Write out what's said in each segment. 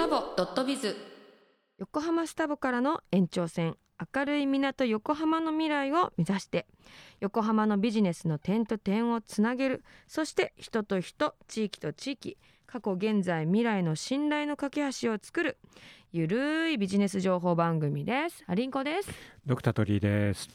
タボドットビズ。横浜スタバからの延長線。明るい港横浜の未来を目指して。横浜のビジネスの点と点をつなげる。そして人と人地域と地域。過去現在未来の信頼の架け橋を作る。ゆるいビジネス情報番組です。アリンコです。ドクタートリーです。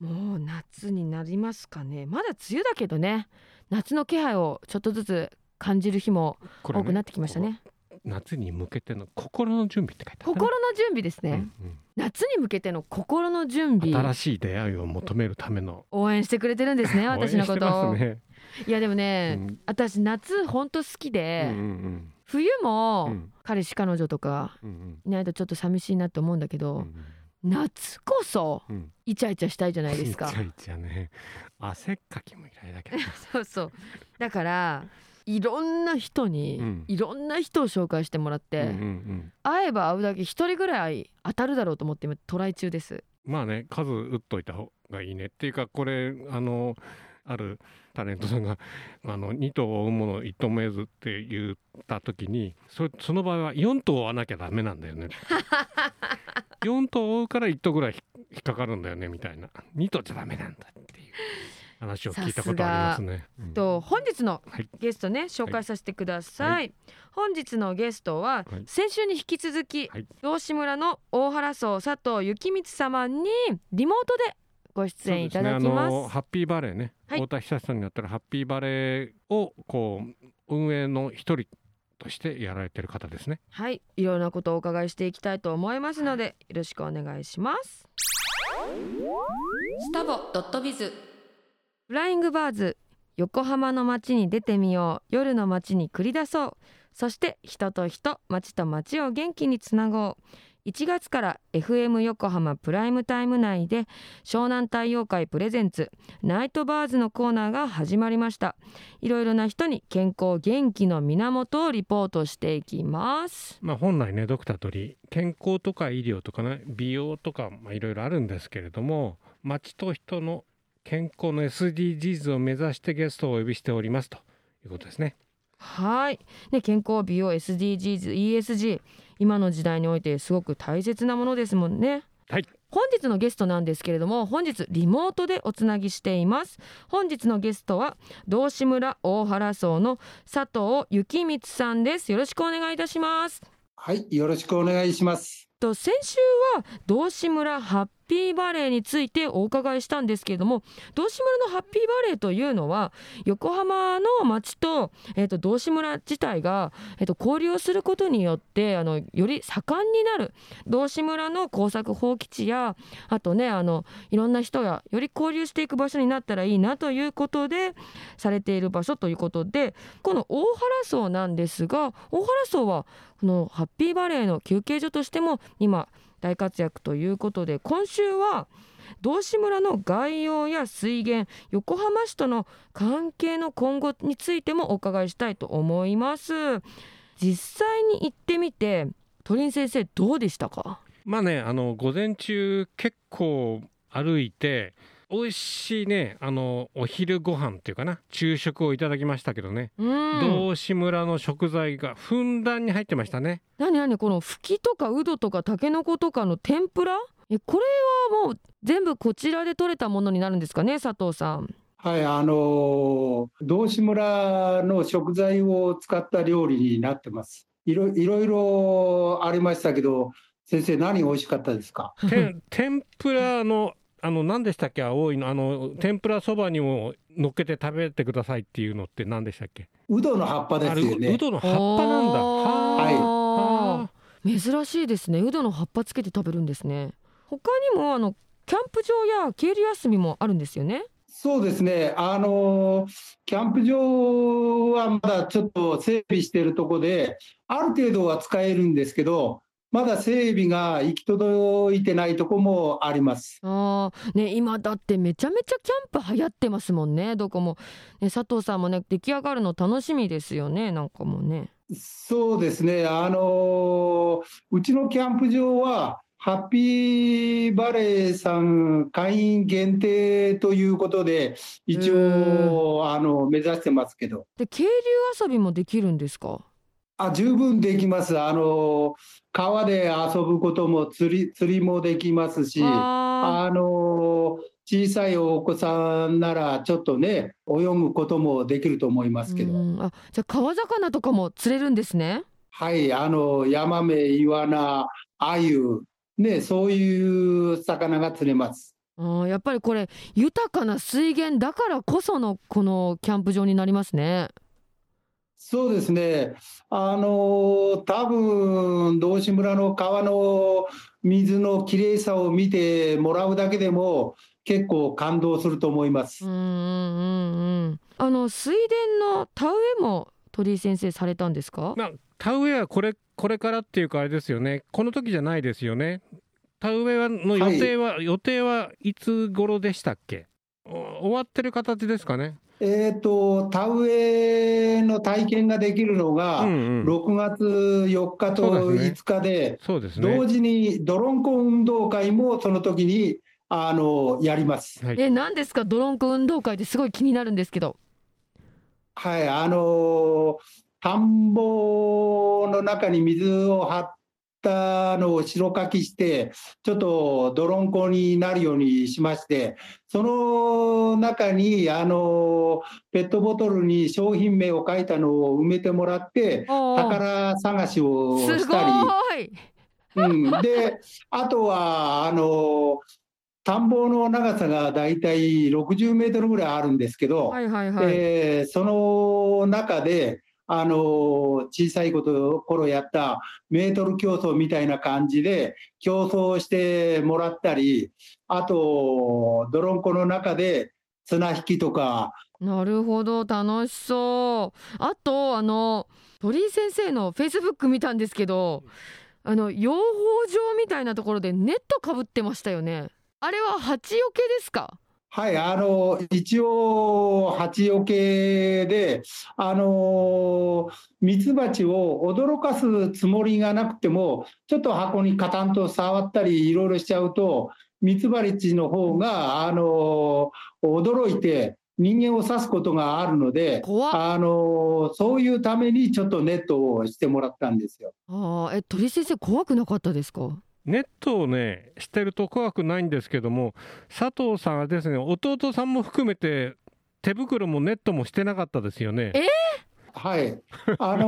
もう夏になりますかね。まだ梅雨だけどね。夏の気配をちょっとずつ感じる日も多くなってきましたね夏に向けての心の準備って書いてあった心の準備ですね、うんうん。夏に向けての心の準備。新しい出会いを求めるための。応援してくれてるんですね 私のこと、すね。いやでもね、うん。私夏ほんと好きうんで、うん。冬も、うん。彼氏彼女とかうんうん。いないとちょっと寂しいなと思うんだけど、うん夏こそうん。うんイチャイチャしたいじゃないですか。イチャイチャね。汗っかきもいらいだけどそうそう。だからいろんな人に、うん。いろんな人を紹介してもらって、うんうんうん。会えば会うだけ一人ぐらい当たるだろうと思って今トライ中です。まあね数打っといた方がいいねっていうかこれあのあるタレントさんがあの2頭を追うもの一頭も得ずって言った時にそその場合は4頭追わなきゃダメなんだよね。4頭追うから1頭ぐらい引引っかかるんだよねみたいな。2頭じゃダメなんだっていう話を聞いたことありますね。うん。と本日のはい。ゲストね紹介させてください、はい。本日のゲストは、はい。先週に引き続き、はい。道志村の大原荘佐藤幸光様にリモートでご出演いただきます。すね。あのハッピーバレーね、はい。太田久さんになったらハッピーバレーをこう運営の一人としてやられてる方ですね。はい。いろんなことをお伺いしていきたいと思いますのでよろしくお願いします。スタボドットビズフライングバーズ横浜の街に出てみよう。夜の街に繰り出そう。そして人と人街と街を元気につなごう。1月から FM 横浜プライムタイム内で湘南太陽会プレゼンツナイトバーズのコーナーが始まりました。いろいろな人に健康元気の源をリポートしていきます。まあ、本来ねドクター鳥健康とか医療とかね美容とかまあいろいろあるんですけれども街と人の健康の SDGs を目指してゲストをお呼びしておりますと。いうことですね。はい、ね、健康美容 SDGs ESG 今の時代においてすごく大切なものですもんね。はい。本日のゲストなんですけれども本日リモートでおつなぎしています。本日のゲストは道志村大原荘の佐藤幸光さんです。よろしくお願いいたします。はい、よろしくお願いします。と先週は道志村ハッピーバレーについてお伺いしたんですけれども道志村のハッピーバレーというのは横浜の町と,、えー、と道志村自体が、えー、と交流をすることによってあのより盛んになる道志村の工作放棄地やあとねあのいろんな人がより交流していく場所になったらいいなということでされている場所ということでこの大原荘なんですが大原荘はこのハッピーバレーの休憩所としても今大活躍ということで今週は道志村の概要や水源横浜市との関係の今後についてもお伺いしたいと思います。実際に行ってみて鳥居先生どうでしたか？まあねあの午前中結構歩いて美味しいねあのお昼ご飯っていうかな昼食をいただきましたけどね、うん道志村の食材がふんだんに入ってましたね。何何？このフキとかウドとかタケノコとかの天ぷら？えこれはもう全部こちらで採れたものになるんですかね佐藤さんはい、あの道志村の食材を使った料理になってます。いろいろいろありましたけど、先生何美味しかったですか？て天ぷらのあの何でしたっけ？青いの。あの天ぷらそばにも乗っけて食べてくださいっていうのって何でしたっけ？うどの葉っぱですよね。どの葉っぱなんだ。はいはあ珍しいですね。ウドの葉っぱつけて食べるんですね。他にもあのキャンプ場やケール休みもあるんですよね。そうですね。あのキャンプ場はまだちょっと整備しているところで、ある程度は使えるんですけど、まだ整備が行き届いてないところもあります。あー。ね今だってめちゃめちゃキャンプ流行ってますもんね。どこも。ね佐藤さんもね出来上がるの楽しみですよね。なんかもうね。そうですね、あのうちのキャンプ場は、ハッピーバレーさん会員限定ということで、一応あの目指してますけど、で渓流遊びもできるんですか？あ十分できます。あの川で遊ぶことも釣り釣りもできますし、ああの小さいお子さんならちょっとね泳ぐこともできると思いますけど、うんあじゃあ川魚とかも釣れるんですね。はい、あのヤマメ、イワナ、アユ、ねそういう魚が釣れます。あーやっぱりこれ豊かな水源だからこそのこのキャンプ場になりますね。そうですね、あの多分道志村の川の水のきれいさを見てもらうだけでも、結構感動すると思います。うんうんうんうん。あの水田の田植えも鳥居先生されたんですか？まあ、田植えはこれこれからっていうかあれですよねこの時じゃないですよね田植えはの予定は、予定はいつ頃でしたっけ？お終わってる形ですかねえっと、田植えの体験ができるのが、うんうん。6月4日とそうですね。5日で、そうですね。同時にドロンコ運動会もその時にあのやります。はい。え何ですか？ドロンコ運動会ってすごい気になるんですけど。はい、あの田んぼの中に水を張ったのを白かきして、ちょっと泥んこになるようにしまして、その中にあのペットボトルに商品名を書いたのを埋めてもらって、宝探しをしたり。い。うん、で、あとは、あの、田んぼの長さがだいたい60メートルぐらいあるんですけど、はいはいはい。えーその中で、あの、小さいこと頃やったメートル競争みたいな感じで競争してもらったり、あと、泥んこの中で綱引きとか、なるほど楽しそう。あとあの鳥居先生のフェイスブック見たんですけど、あの養蜂場みたいなところでネットかぶってましたよね。あれは蜂よけですか？はい、あの、一応、蜂よけで、あの、ミツバチを驚かすつもりがなくても、ちょっと箱にカタンと触ったり、いろいろしちゃうと、ミツバチの方が、あの、驚いて、人間を刺すことがあるので、あの、そういうためにちょっとネットをしてもらったんですよ。ああえ鳥居先生怖くなかったですか？ネットをねしてると怖くないんですけども佐藤さんはですね弟さんも含めて手袋もネットもしてなかったですよねえはい。あの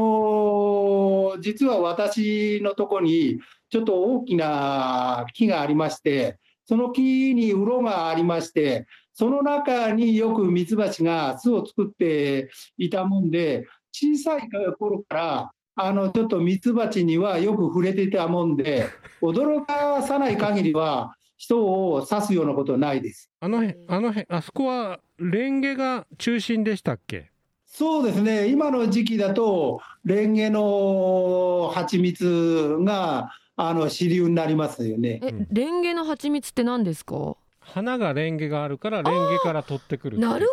ー 実は私のとこに、ちょっと大きな木がありまして、その木に鱗がありまして、その中によくミツバチが巣を作っていたもんで、小さい頃から、あの、ちょっとミツバチにはよく触れていたもんで、驚かさない限りは、人を刺すようなことはないです。あの辺あの辺あそこはレンゲが中心でしたっけ？そうですね、今の時期だと、レンゲの蜂蜜があの主流になりますよね。え、うんレンゲの蜂蜜って何ですか？花がレンゲがあるからレンゲから取ってくるなるほ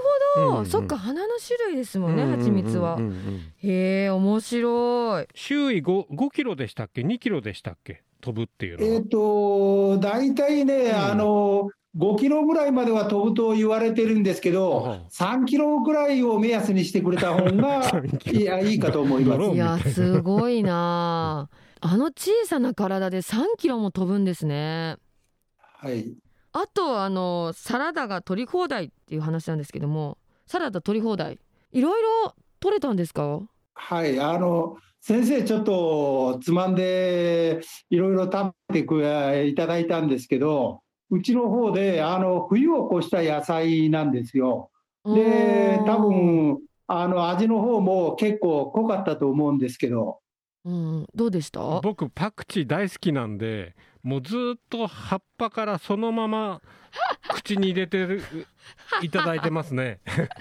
そっか花の種類ですもんね、蜂蜜は。へえ面白い。周囲 5, 5キロでしたっけ？2キロでしたっけ？飛ぶっていうのは、えっ、と、大体ね、んあの、5キロぐらいまでは飛ぶと言われてるんですけはどあ、3キロぐらいを目安にしてくれた方が 3キロいやいいかと思います。いやすごいなあ。あの小さな体で3キロも飛ぶんですね。はい。あとあのサラダが取り放題っていう話なんですけども、サラダ取り放題いろいろ取れたんですか？はい、あの先生、ちょっとつまんでいろいろ食べてくいただいたんですけど、うちの方であの冬を越した野菜なんですよ。で、多分あの味の方も結構濃かったと思うんですけど、うんどうでした？僕パクチー大好きなんでもうずっと葉っぱからそのまま口に入れてるいただいてますね。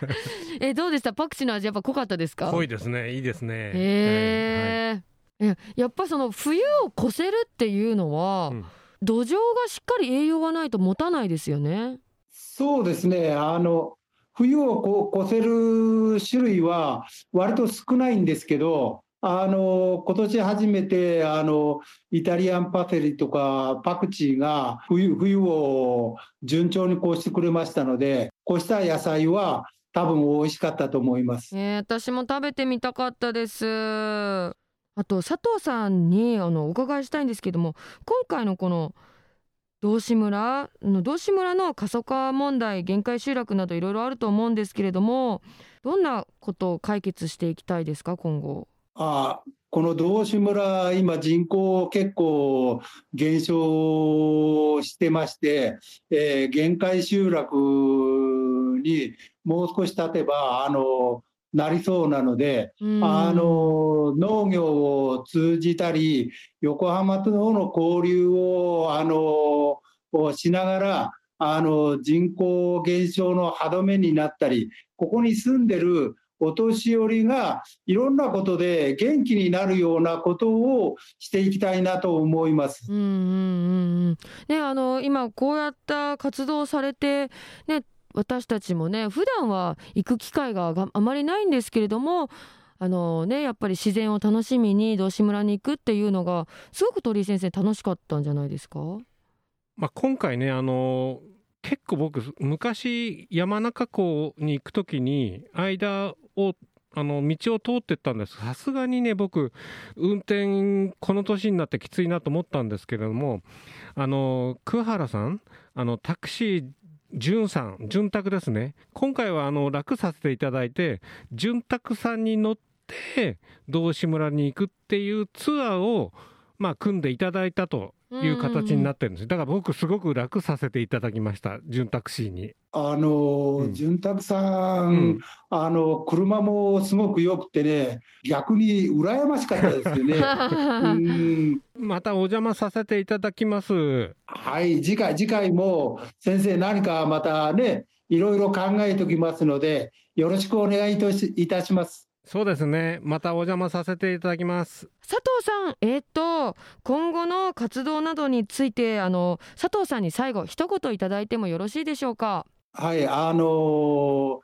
えどうでした？パクチーの味やっぱ濃かったですか？濃いですね。いいですね。へえ、えやっぱその冬を越せるっていうのは、うん。土壌がしっかり栄養がないと持たないですよね。そうですね、あの冬をこう越せる種類は割と少ないんですけど、あの今年初めてあのイタリアンパセリとかパクチーが冬冬を順調に越してくれましたので、越した野菜は多分美味しかったと思います。えー私も食べてみたかったです。あと佐藤さんにあのお伺いしたいんですけども今回のこの道志村の道志村の過疎化問題限界集落などいろいろあると思うんですけれどもどんなことを解決していきたいですか今後。あこの道志村、今、人口結構減少してまして、えー限界集落にもう少し経てば、あのなりそうなので、うん。あの農業を通じたり、横浜との交流をあのをしながら、あの人口減少の歯止めになったり、ここに住んでるお年寄りがいろんなことで元気になるようなことをしていきたいなと思います。うんうんうんうんねあの今こうやった活動をされてね私たちもね普段は行く機会ががあまりないんですけれどもあのねやっぱり自然を楽しみに道志村に行くっていうのがすごく鳥居先生楽しかったんじゃないですか？まあ、今回ねあの結構僕昔山中湖に行く時に間をあの道を通ってったんです。さすがにね僕運転この年になってきついなと思ったんですけれどもあの桑原さんあのタクシー潤さん潤沢ですね。今回はあの楽させていただいて潤沢さんに乗って道志村に行くっていうツアーをまあ組んでいただいたという形になってるんです。だから僕すごく楽させていただきました、潤タクシーに。あのうん潤沢さん、うんあの車もすごく良くてね、逆に羨ましかったですよね。うんまたお邪魔させていただきます。はい、次回、次回も先生、何かまたね、いろいろ考えておきますので、よろしくお願いいたします。そうですね。またお邪魔させていただきます。佐藤さんえっ、と今後の活動などについてあの佐藤さんに最後一言いただいてもよろしいでしょうか？はい、あの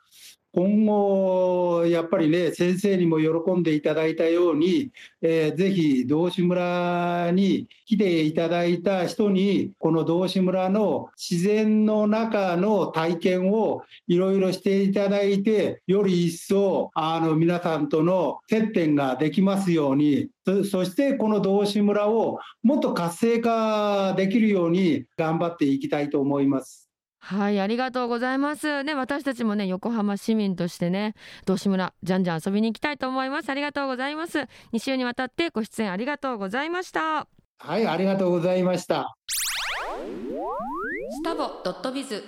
今後、やっぱりね、先生にも喜んでいただいたように、えーぜひ道志村に来ていただいた人に、この道志村の自然の中の体験をいろいろしていただいて、より一層あの皆さんとの接点ができますように、そそしてこの道志村をもっと活性化できるように頑張っていきたいと思います。はい、ありがとうございます。ね、私たちもね、横浜市民としてね、道志村、じゃんじゃん遊びに行きたいと思います。ありがとうございます。2週にわたってご出演ありがとうございました。はい、ありがとうございました。スタボドットビズ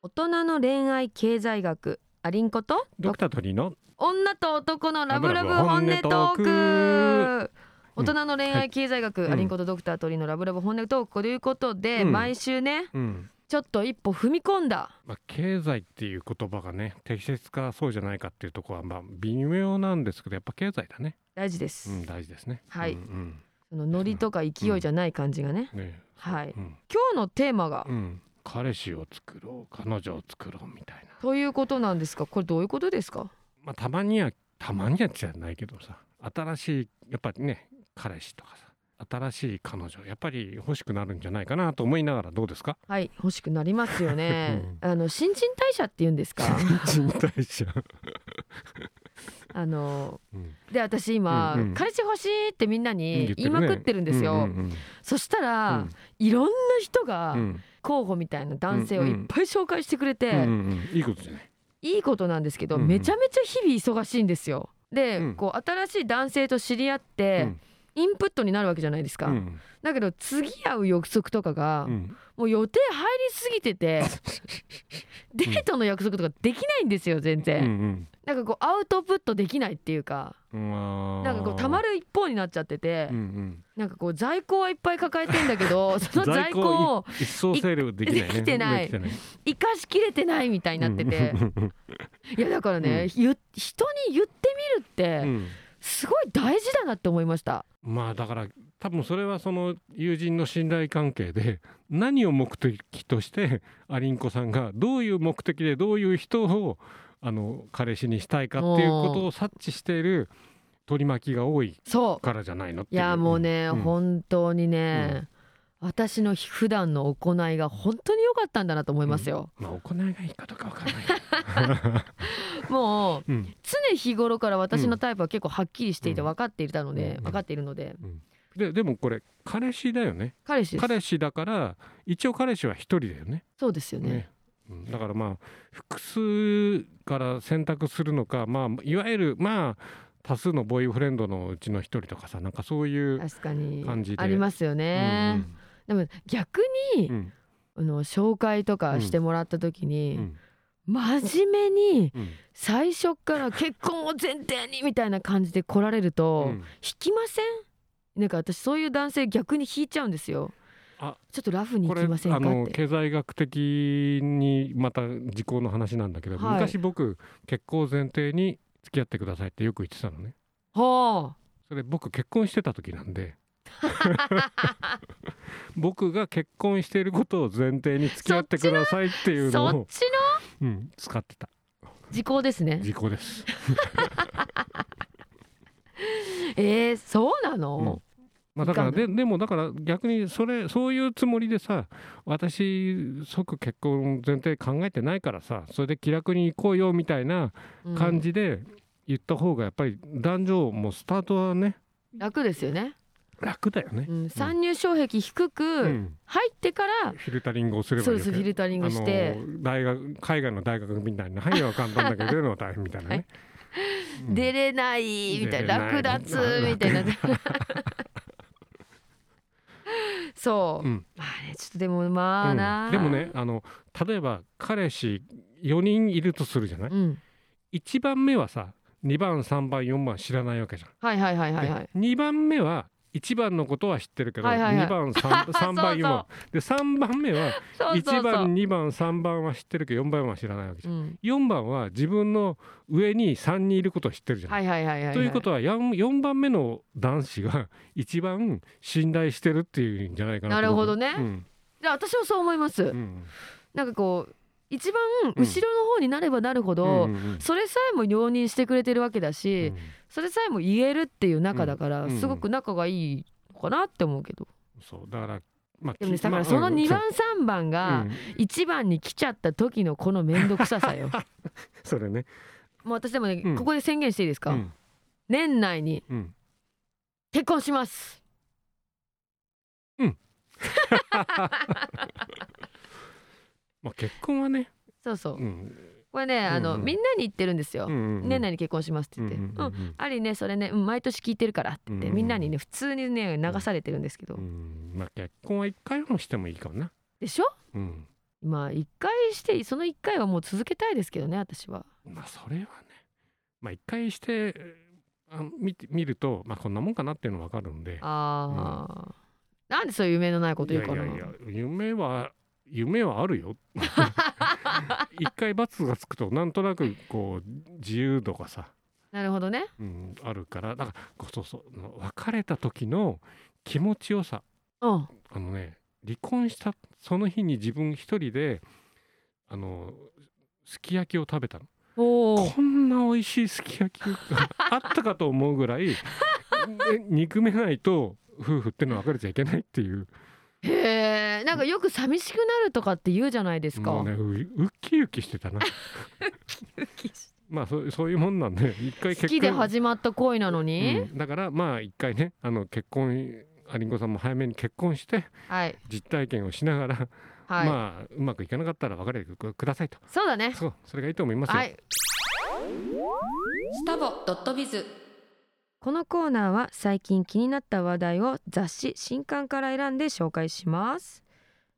大人の恋愛経済学、アリンコと？ドクター鳥の女と男のラブラブ本音トーク。大人の恋愛経済学、うんアリンコとドクター鳥のラブラブ本音トークということで、うん毎週ね、うん。ちょっと一歩踏み込んだ。まあ、経済っていう言葉がね、適切かそうじゃないかっていうところは、まあ、微妙なんですけど、やっぱ経済だね。大事です。うん、大事ですね。はいうんそのノリとか勢いじゃない感じがね。うん。ねはい。うん。今日のテーマが、うん。彼氏を作ろう、彼女を作ろうみたいな。ということなんですか？これどういうことですか？まあ、たまにはたまにはじゃないけどさ新しいやっぱりね彼氏とかさ新しい彼女やっぱり欲しくなるんじゃないかなと思いながらどうですか？はい、欲しくなりますよね。あの新陳代謝って言うんですか？新陳代謝、あのうん。で私今、うんうん。彼氏欲しいってみんなに言いまくってるんですよ。うんうんそしたら、うん。いろんな人がうん。候補みたいな男性をいっぱい紹介してくれて、うんうんうん。いいことじゃない？いいことなんですけど、うんうん。めちゃめちゃ日々忙しいんですよ。で、うん。こう新しい男性と知り合って、インプットになるわけじゃないですか。うん。だけど次会う約束とかが、うん。もう予定入りすぎてて デートの約束とかできないんですよ全うん然、うん。なんかこうアウトプットできないっていうかうなんかこうたまる一方になっちゃってて、うんうん。なんかこう在庫はいっぱい抱えてんだけど その在庫を一層整理できないね。てない生かしきれてないみたいになってて、うんいやだからね、ゆ人に言ってみるってうん。すごい大事だなって思いました。まあだから多分それはその友人の信頼関係で 何を目的としてアリンコさんがどういう目的でどういう人をあの彼氏にしたいかっていうことを察知している取り巻きが多いからじゃないのっていやもうね、ん。本当にね、私の普段の行いが本当に良かったんだなと思いますよ、まあ行いがいいかどうかわかんない。もううん、常日頃から私のタイプは結構はっきりしていてうん。分かっていたので、うん。分かっているので。ででもこれ彼氏だよね。彼氏彼氏だから一応彼氏は一人だよね。そうですよね。ね。うん。だからまあ複数から選択するのかまあいわゆるまあ多数のボーイフレンドのうちの一人とかさなんかそういう、確かに。感じで。ありますよね、でも逆に、うんあの紹介とかしてもらった時うに、ん。真面目にうん。最初から結婚を前提にみたいな感じで来られると、うん。引きません？なんか私そういう男性逆に引いちゃうんですよ。あ。ちょっとラフにこれ行きませんか？あのって。経済学的にまた時効の話なんだけど、はい。昔僕結婚を前提に付き合ってくださいってよく言ってたのね。はそれ僕結婚してた時なんで 僕が結婚していることを前提に付き合ってくださいっていうあのをそっちの？うん、使ってた。時効ですね。時効です。えー、そうなの、うん。まあだからででもだから逆にそれそういうつもりでさ私即結婚前提考えてないからさそれで気楽に行こうよみたいなうん。感じで言った方がやっぱり男女もスタートはね楽ですよね、楽だよね。う。ん、参入障壁低くうん。入ってから、フィルタリングをすればそういいわけ。ですフィルタリングして、大学海外の大学みたいな範囲は簡単だけど出るのは大変みたいなね。はい。うん出れないみたいな。略奪みたいな。そう、うん。まあねちょっとでもまあな、うん。でもねあの例えば彼氏4人いるとするじゃない、うん。1番目はさ2番3番4番知らないわけじゃん。はいはいはいはいはい。で2番目は1番のことは知ってるけど、はいはいはい。2番 3, 3 番4番で3番目はそうそうそう。1番2番3番は知ってるけど4番は知らないわけじゃん。うん、4番は自分の上に3人いることを知ってるじゃん。はいはいはいはい、はい、ということは 4, 番目の男子が 一番信頼してるっていうんじゃないかなとなるほどね。うん。じゃあ私もそう思います、うん。なんかこう一番後ろの方になればなるほど、うんうん。それさえも容認してくれてるわけだし、うんそれさえも言えるっていう仲だから、うん。すごく仲がいいのかなって思うけど。そうだからまあでもねきだからその2番ま3番あがうん。1番に来ちゃった時のこの面倒くささよ。それね。もう私でもね、うん。ここで宣言していいですか、うん。年内にうん。結婚します。まあ結婚はね。そうそう、うんこれねあの、うん。うんみんなに言ってるんですよ、うんうん年内に結婚しますって言って、ううんんうん。うんありねそれね、うん毎年聞いてるからって言って、うんうんみんなにね普通にね流されてるんですけど、うん。まあ結婚は一回もしてもいいかもな。でしょ？うん。まあ一回してその一回はもう続けたいですけどね私は。まあそれはね。まあ一回してあ見て見るとまあこんなもんかなっていうのわかるんで。ああ、なんでそういう夢のないこと言うかな。いやいや夢は夢はあるよ 一回罰がつくとなんとなくこう自由度がさ、なるほどね。うん、あるからだからそうそう別れた時の気持ちよさ。うん。あのね離婚したその日に自分一人であのすき焼きを食べたの。こんな美味しいすき焼きが あったかと思うぐらいえ憎めないと夫婦ってのは別れちゃいけないっていうへえなんかよく寂しくなるとかって言うじゃないですか、もうねうウッキウキしてたな。まあそう そういうもんなんで一回結婚。好きで始まった恋なのに、うん。だからまあ一回ねあの結婚アリンコさんも早めに結婚してはい。実体験をしながら、はい、まあうまくいかなかったら別れてくくださいと。そうだね。そうそれがいいと思いますよ、はい。スタボドットビズこのコーナーは最近気になった話題を雑誌新刊から選んで紹介します。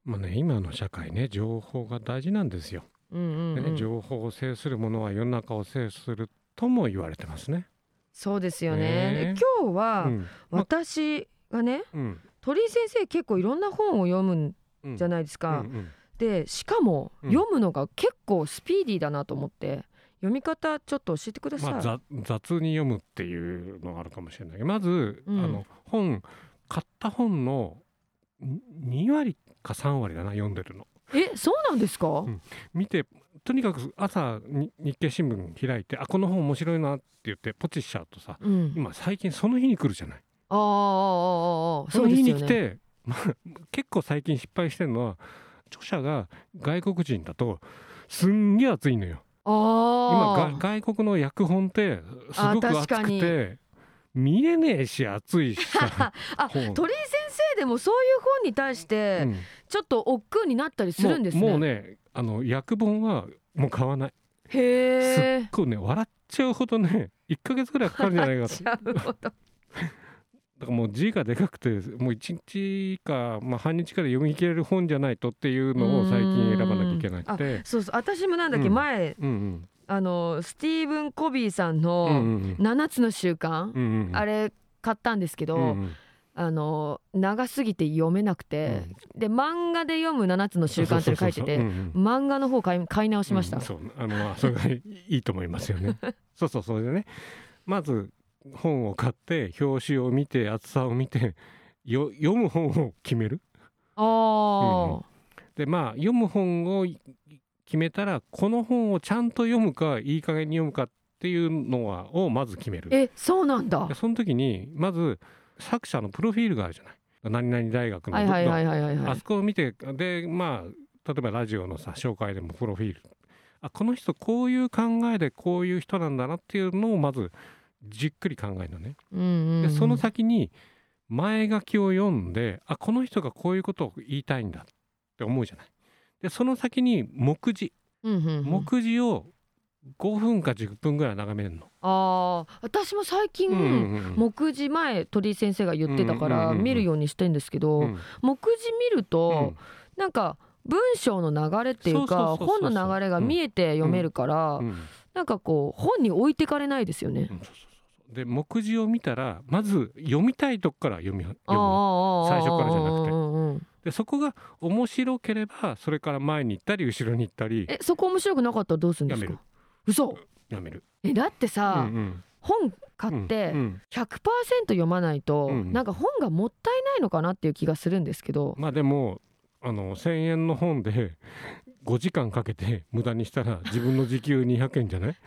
まあね今の社会ね情報が大事なんですよ、うんうん、うん、情報を制するものは世の中を制するとも言われてますね。そうですよね。ね。今日はうん。私がねうん。鳥居先生結構いろんな本を読むんうんじゃないですか、うんうん。でしかもうん。読むのが結構スピーディーだなと思って読み方ちょっと教えてください、まあ、ざ雑に読むっていうのがあるかもしれないけどまず、うん。あの本買った本の2割か3割だな読んでるの。えそうなんですか、ん。見てとにかく朝に日経新聞開いてあこの本面白いなって言ってポチしちゃうとさうん、今最近その日に来るじゃない。ああああああその日に来そうですよね。て、まあ、結構最近失敗してるのは著者が外国人だとすんげえ熱いのよ今外国の訳本ってすごくあ熱確かに。くて見えねえし熱いしさ。あ本。鳥居先生でもそういう本に対してうん。ちょっと億劫になったりするんですね。もうもうねあの訳本はもう買わない。すっへえ。ごいね笑っちゃうほどね1ヶ月ぐらいかかるんじゃないかと。笑っちゃうほどだからもう字がでかくてもう1日か、まあ、半日から読み切れる本じゃないとっていうのを最近選ばなきゃいけなくて。そうそう。私もなんだっけ、うん。前うんうん。あのスティーブン・コビーさんうんうのん「7つの習慣」うんうんあれ買ったんですけど、うんうん。あの長すぎて読めなくて、で漫画で読む7つの習慣って書いてて漫画の方買い買い直しました、うん。そう。あのまあそれがいいと思いますよね。そうそうそれでね。まず本を買って表紙を見て厚さを見て よ読む本を決める？ああ、でまあ読む本を決めたらこの本をちゃんと読むかいい加減に読むかっていうのはをまず決める。えそうなんだ。でその時にまず作者のプロフィールがあるじゃない？何々大学のあそこを見てでまあ例えばラジオのさ紹介でもプロフィール。あこの人こういう考えでこういう人なんだなっていうのをまずじっくり考えるのね。うんうんうん。でその先に前書きを読んであこの人がこういうことを言いたいんだって思うじゃない。でその先に目次。うんうんうん。目次を5分か10分ぐらい眺めるの。ああ私も最近、うんうんうん。目次前鳥居先生が言ってたからうんうんうんうん。見るようにしてんですけど、うん。目次見ると、うん。なんか文章の流れっていうか本の流れが見えて読めるから、うんなんかこう本に置いてかれないですよね。で目次を見たらまず読みたいとこから読み読む。最初からじゃなくて。うんうんうん。でそこが面白ければそれから前に行ったり後ろに行ったり。えそこ面白くなかったらどうするんですやめか嘘。やめる。えだってうさ、んうん。本買ってうんうん。100%読まないと、うんなんか本がもったいないのかなっていう気がするんですけど、まあでもあの1,000円の本で5時間かけて無駄にしたら自分の時給200円じゃない、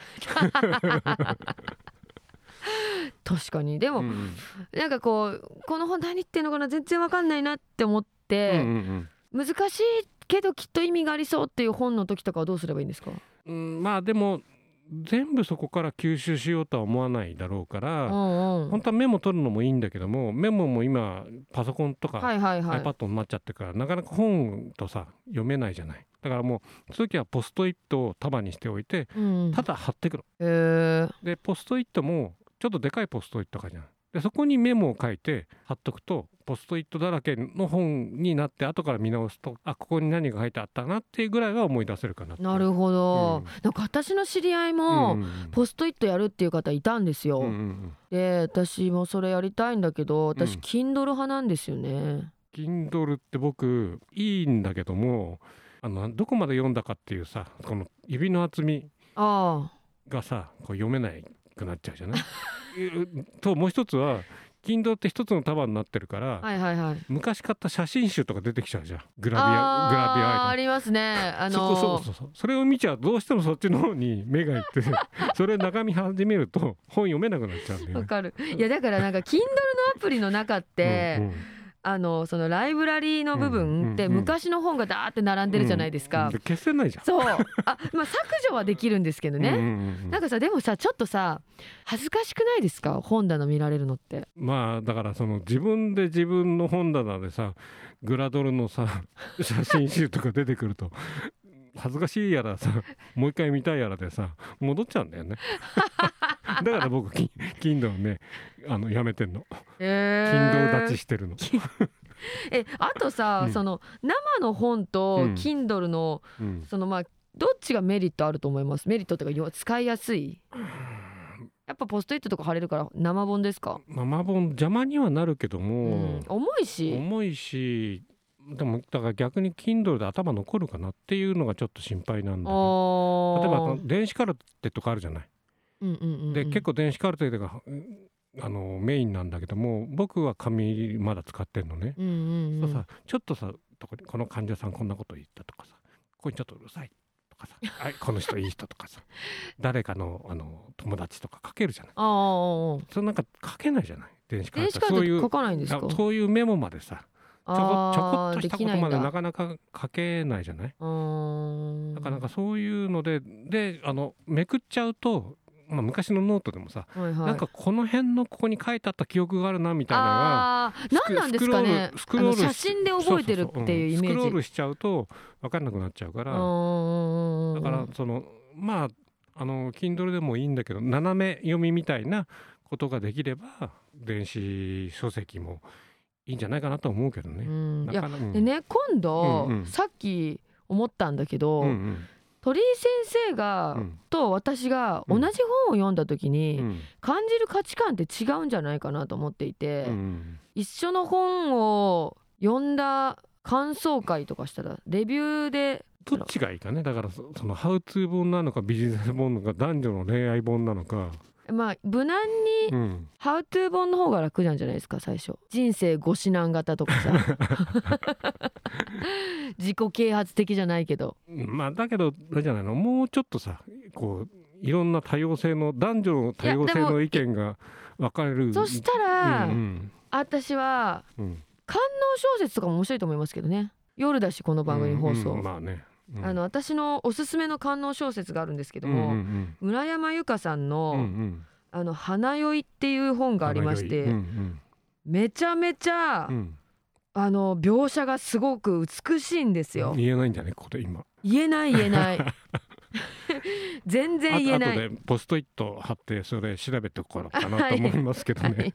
確かに。でも、うんなんかこうこの本何言ってんのかな全然わかんないなって思っうんて、うん。難しいけどきっと意味がありそうっていう本の時とかはどうすればいいんですか、うんうんまあでも全部そこから吸収しようとは思わないだろうから、うんうん。本当はメモ取るのもいいんだけどもメモも今パソコンとか、はいはいはい。iPad になっちゃってるからなかなか本とさ読めないじゃない。だからもうその時はポストイットを束にしておいてうん。ただ貼ってくの。へー。でポストイットもちょっとでかいポストイットかじゃん。でそこにメモを書いて貼っとくとポストイットだらけの本になって後から見直すとあここに何が書いてあったなっていうぐらいは思い出せるかななるほど、うん。なんか私の知り合いうも、んうん。ポストイットやるっていう方いたんですよ、うんうんうんで私もそれやりたいんだけど私、うん。Kindle 派なんですよね。Kindle って僕いいんだけどもあのどこまで読んだかっていうさこの指の厚みあ。がさこう読めないくなっちゃうじゃない？うともう一つは Kindle って一つの束になってるから、あはいはいはい。昔買った写真集とか出てきちゃうじゃん。グラビあアグラビアアイテムーありますね。あのそうそうそう。それを見ちゃうどうしてもそっちの方に目がいって それ中身始めると本読めなくなっちゃうんだよね。わかる。いやだからなんか Kindle のアプリの中って、うんうんあのそのライブラリーの部分ってうんうんうん。昔の本がダーって並んでるじゃないですか、うん。で消せないじゃん。そう。あまあ削除はできるんですけどね、うんうんうん。なんかさでもさちょっとさ恥ずかしくないですか？本棚見られるのって。まあだからその自分で自分の本棚でさグラドルのさ 写真集とか出てくると恥ずかしいやらさもう一回見たいやらでさ戻っちゃうんだよね。だから僕キ Kindle ねあのやめてんの。え Kindle 立ちしてるの。えあとさ、うん。その生の本とうん。Kindle の、うん。そのまあどっちがメリットあると思います？メリットっていうかよ使いやすい？やっぱポストイットとか貼れるから生本ですか、生本邪魔にはなるけどうもん、、重いし。重いしでもだから逆に Kindle で頭残るかなっていうのがちょっと心配なんだね。例えばー電子カルテとかあるじゃない？で結構電子カルテがうんあのメインなんだけども僕は紙まだ使ってんのね。うんうんうん。そうさちょっとさとこの患者さんこんなこと言ったとかさここにちょっとうるさい。とかさ あこの人いい人とかさ誰かのあの友達とか書けるじゃない。それなんか書けないじゃない。電子カルテそういうテ書かないんですか？あそういうメモまでさちょこちょこっとしたことまでなかなか書けないじゃない、なかなかそういうのでであのめくっちゃうと、まあ、昔のノートでもさ、はいはい。なんかこの辺のここに書いてあった記憶があるなみたいなのが何なんですかね？スクロール写真で覚えてるっていうイメスクローージルしちゃうと分かんなくなっちゃうから、うー。んだからそのまああの Kindle でもいいんだけど斜め読みみたいなことができれば電子書籍もいいんじゃないかなとは思うけどうね。ん。いやうん。でね今度、うんうん。さっき思ったんだけど、うんうん鳥居先生が、うん。と私が同じ本を読んだ時に、うん。感じる価値観って違うんじゃないかなと思っていて、うん。一緒の本を読んだ感想会とかしたらレビューでどっちがいいかね。だからそそのハウツー本なのかビジネス本なのか男女の恋愛本なのか、まあ無難にうん、「ハウトゥー本の方が楽なんじゃないですか最初。人生ご指南型とかさ。自己啓発的じゃないけど。まあだけどあれじゃないの？もうちょっとさこういろんな多様性の男女の多様性の意見が分かれる。そしたら、うん私はうん。うん。官能小説とかも面白いと思いますけどね。夜だしこの番組放送、うん。うんまあね、うん。あの私のおすすめの官能小説があるんですけども、うんうん村山由佳さんの「うんうん。あの花酔い」っていう本がありまして、うんうん。めちゃめちゃ、うん。あの描写がすごく美しいんですよ。言えないんじゃないここで今。言えない言えない。全あ然言えない。あとでポストイット貼ってそれ調べておこうかなと 思いますけどね、はい。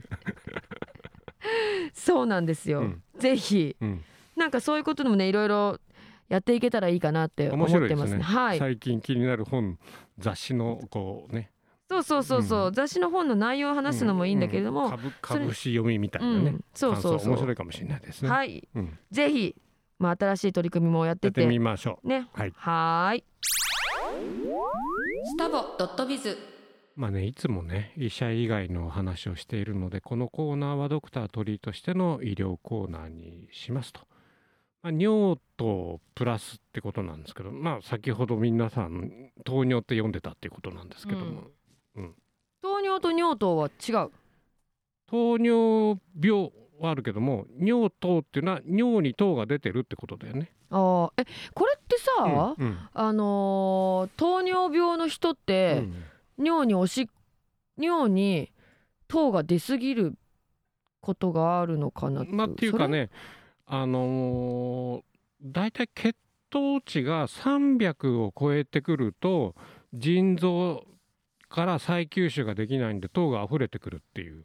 そうなんですよ、うん。ぜひ。うん、なんかそういうことでもねいろいろやっていけたらいいかなって思面ってますね。白いですね。はい。最近気になる本雑誌のこうね。そうそうそうそう、う雑誌の本の内容を話すのもいいんだけれども、う株それ株式読みみたいなね、うん、そうそう面。白いかもしれないですね、はい、うん、ぜひまあ新しい取り組みもやってやってみてましょう。ね。はい。はーい。スタボドットビズ。まあねいつもね医者以外の話をしているのでこのコーナーはドクター鳥居としての医療コーナーにしますと、まあ、尿とプラスってことなんですけどまあ先ほど皆さん糖尿って読んでたっていうことなんですけども、糖尿と尿糖は違う？糖尿病はあるけども尿糖っていうのは尿に糖が出てるってことだよね。あー。えこれってさ、うんあのー糖尿病の人っうて、ん。尿におし尿に糖が出過ぎることがあるのかなまあっていうかねあのー、大体血糖値が300を超えてくると腎臓から再吸収ができないんで糖が溢れてくるっていう。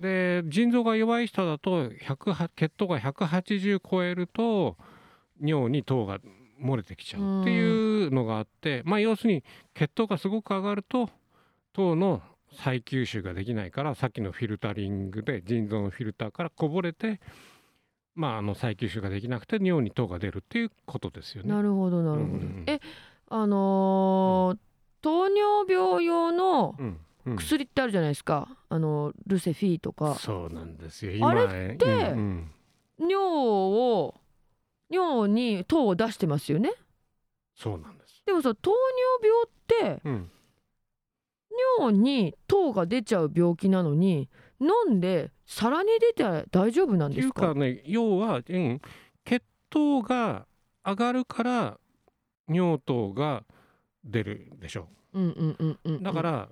で腎臓が弱い人だと100血糖が180超えると尿に糖が漏れてきちゃうっていうのがあってまあ要するに血糖がすごく上がると糖の再吸収ができないからさっきのフィルタリングで腎臓のフィルターからこぼれてまああの再吸収ができなくて尿に糖が出るっていうことですよーね。なるほどなるほど、うんうんうん。えあのー糖尿病用のうん。うん。薬ってあるじゃないですか、あのルセフィとか。そうなんですよ。あれってって尿を尿に糖を出してますよね。そうなんです、でもさ糖尿病ってうん、尿に糖が出ちゃう病気なのに飲んでさらに出て大丈夫なんっていうですかかね要は、うん、血糖が上がるから尿糖が出るでしょ。うんうんうんうんうん。だから、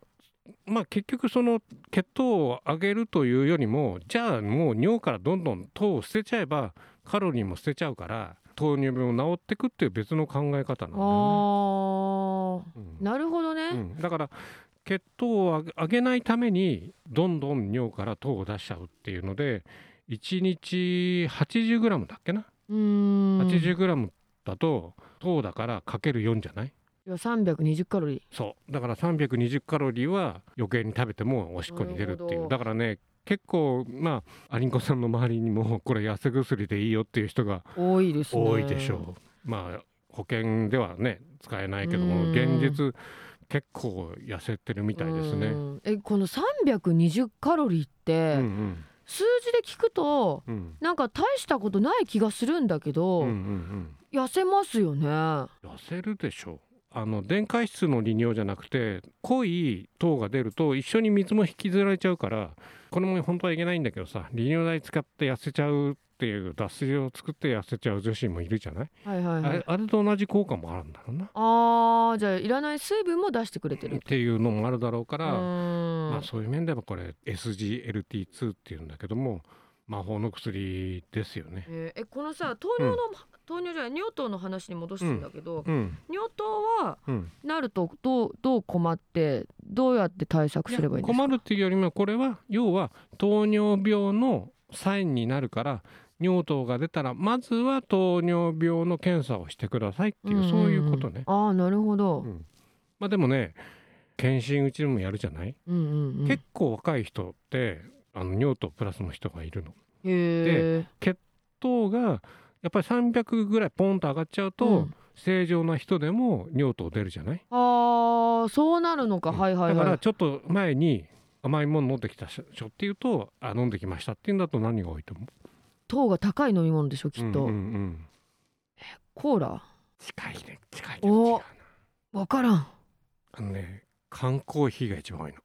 まあ結局その血糖を上げるというよりもじゃあもう尿からどんどん糖を捨てちゃえばカロリーも捨てちゃうから糖尿病も治ってくっていう別の考え方なんだよあね。うん。ーなるほどね、うん、だから血糖を上げないためにどんどん尿から糖を出しちゃうっていうので1日 80g だっけな、うーん。80g だと糖だからかける4じゃない？いや320カロリー。そう。だから320カロリーは余計に食べてもおしっこに出るっていう。だからね結構まあアリンコさんの周りにもこれ痩せ薬でいいよっていう人が多いですね。多いでしょう、まあ保険ではね使えないけどもうん。現実結構痩せてるみたいですね。うん。えこの320カロリーって、うんうん。数字で聞くとうん。なんか大したことない気がするんだけど、うんうんうん。痩せますよね。痩せるでしょ。うあの電解質の利尿じゃなくて濃い糖が出ると一緒に水も引きずられちゃうからこれも本当はいけないんだけどさ利尿剤使って痩せちゃうっていう脱水を作って痩せちゃう女子もいるじゃない、はいはいはい。あれあれと同じ効果もあるんだろうな、あーじゃあいらない水分も出してくれてる。っていうのもあるだろうから、まあ、そういう面ではこれ SGLT2 っていうんだけども魔法の薬ですよね。えーえこのさ糖尿の、糖尿じゃない尿糖の話に戻すんだけど、うん。尿糖はうん、なるとどうどう困ってどうやって対策すればいいんですか？困るっていうよりもこれは要は糖尿病のサインになるから尿糖が出たらまずは糖尿病の検査をしてくださいっていう、んんん。そういうことね。ああなるほど、うん。まあでもね検診うちでもやるじゃない、うんうんうん、結構若い人ってあの尿糖プラスの人がいるの。へえ糖がやっぱり300ぐらいポンと上がっちゃうと、うん。正常な人でも尿糖出るじゃない、あーそうなるのか、うん。はいはいはい。だからちょっと前に甘いもの飲んできた人っていうとあ飲んできましたっていうんだと何が多いと思糖が高い飲み物でしょきっと、う、うんうんうん。コーラ？近いね近いけど違うおからん。あのね缶コーヒーが一番多いの。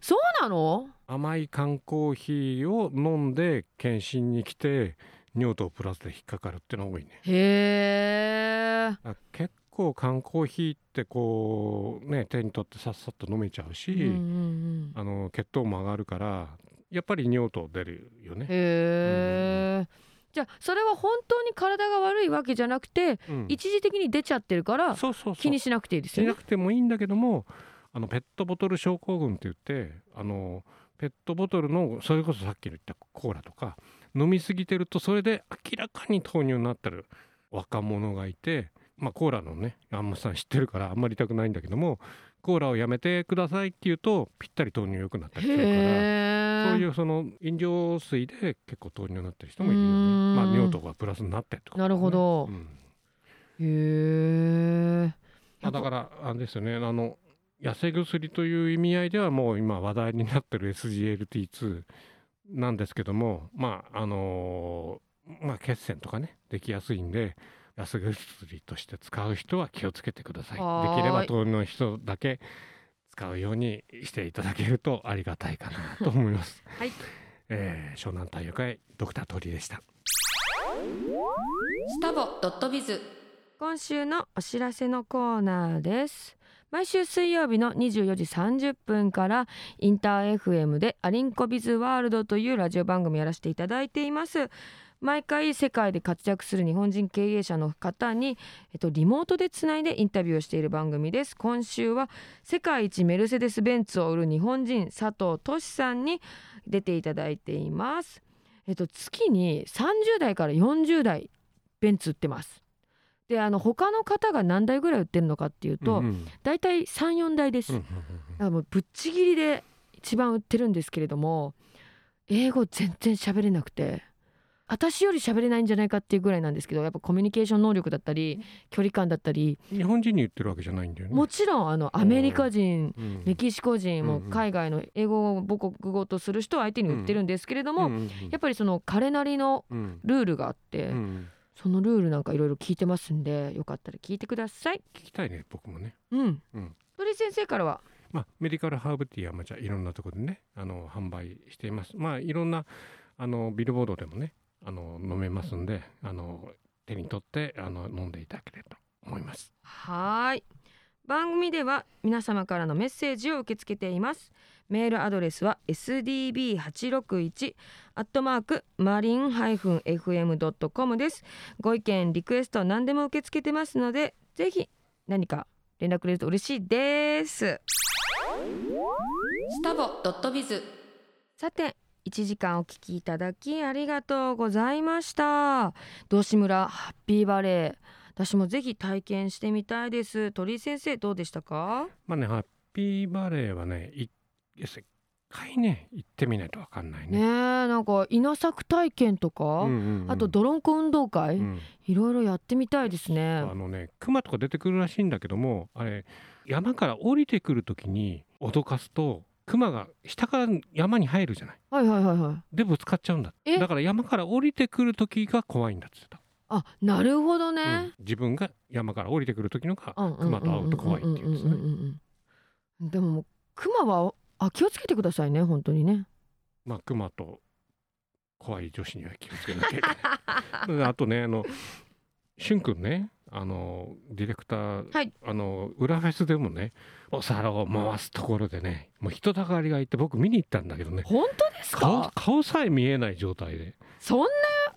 そうなの？甘い缶コーヒーを飲んで検診に来て尿糖プラスで引っかかるってのが多いね。へえあ結構缶コーヒーってこうね手に取ってさっさと飲めちゃうし、うんうんうん。あの血糖も上がるからやっぱり尿糖出るよね。へえ、じゃあそれは本当に体が悪いわけじゃなくて、うん。一時的に出ちゃってるからそうそうそう。気にしなくていいですよね。しなくてもいいんだけどもあのペットボトル症候群って言ってあのペットボトルのそれこそさっき言ったコーラとか飲みすぎてるとそれで明らかに糖尿になってる若者がいて、まあ、コーラのねあんまさん知ってるからあんまり言いたくないんだけどもコーラをやめてくださいって言うとぴったり糖尿良くなったりするから。そういうその飲料水で結構糖尿になってる人もいるよね。まあ尿糖がプラスになってってことね。なるほど。うん。へえまあ、だからあれですよね。あの痩せ薬という意味合いではもう今話題になってる SGLT2 なんですけどもまああのまあ血栓とかねできやすいんで痩せ薬として使う人は気をつけてください。できれば糖尿の人だけ使うようにしていただけるとありがたいかなと思います。はい。えー湘南太陽会ドクタートリでした。スタボドットビズ。今週のお知らせのコーナーです。毎週水曜日の24時30分からインター FM でアリンコビズワールドというラジオ番組をやらせていただいています毎回世界で活躍する日本人経営者の方に、えっと、リモートでつないでインタビューをしている番組です。今週は世界一メルセデス・ベンツを売る日本人佐藤俊さんに出ていただいています。えっと月に30代から40代ベンツ売ってます。であの他の方が何台ぐらい売ってるのかっていうと、うんうん。だいたい34台です、うん。だからもうぶっちぎりで一番売ってるんですけれども英語全然喋れなくて私より喋れないんじゃないかっていうぐらいなんですけどやっぱコミュニケーション能力だったり距離感だったり日本人に言ってるわけじゃないんだよね。もちろんあのアメリカ人うんメキシコ人も海外の英語を母国語とする人を相手に売ってるんですけれども、うんやっぱりその彼なりのうんルールがあって、うんそのルールなんかいろいろ聞いてますんでよかったら聞いてください。聞きたいね僕もね。うん。うん鳥居先生からは、まあ、メディカルハーブティーはまあじゃあいろんなところでねあの販売しています。まあいろんなあのビルボードでもねあの飲めますんであの手に取ってあの飲んでいただければと思います。はーい。番組では皆様からのメッセージを受け付けています。メールアドレスは sdb861 アットマークマリン -fm.com です。ご意見、リクエスト何でも受け付けてますので、ぜひ何か連絡くれると嬉しいです。スタボドットビズさて1時間お聞きいただきありがとうございました。道志村ハッピーバレー。私もぜひ体験してみたいです。鳥居先生どうでしたか？まあねハッピーバレーはねい一回ね行ってみないとわかんないね。えね。なんか稲作体験とか、うんうんうん。あとドロンコ運動会、うん。いろいろやってみたいですね。あのね熊とか出てくるらしいんだけどもあれ山から降りてくる時に脅かすと熊が下から山に入るじゃない。はいはいはいはい。でぶつかっちゃうんだ。え？だから山から降りてくる時が怖いんだって言ってあなるほどた、うん。ね、自分が山から降りてくる時のが熊と会うと怖いっていうんですね。でも熊はあ気をつけてくださいね本当にね。まあ熊と怖い女子には気をつけなきゃいけない。であとねあのしゅんくんねあのディレクター、はい。あの裏フェスでもねお皿を回すところでねもう人だかりがいて僕見に行ったんだけどね。本当です顔か？顔さえ見えない状態で。そんな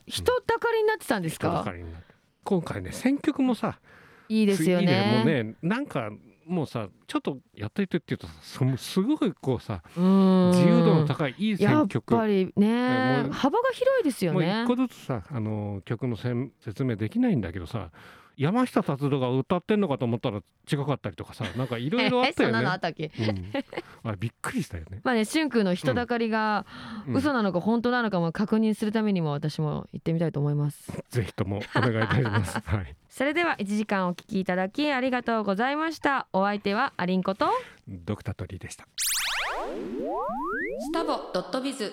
人だかりになってたんですか？かりになって。今回ね選曲もさいいですよいいね。もうねなんかもうさちょっとやっといてって言うとすごいこうさうん。自由度の高いいいやっ選曲ぱりね幅が広いですよもう一ね個ずつさあの曲の説明できないんだけどさ山下達郎が歌ってんのかと思ったら違かったりとかさなんかいろいろあった そんなよねのあったっけ？うん、あれびっくりしたよね。まあね、しゅんくんの人だかりがうん嘘なのか本当なのかも確認するためにも私も行ってみたいと思います。ぜひともお願いいたします。はい。それでは1時間お聞きいただきありがとうございました。お相手はアリンコとドクタートリーでした。スタボドットビズ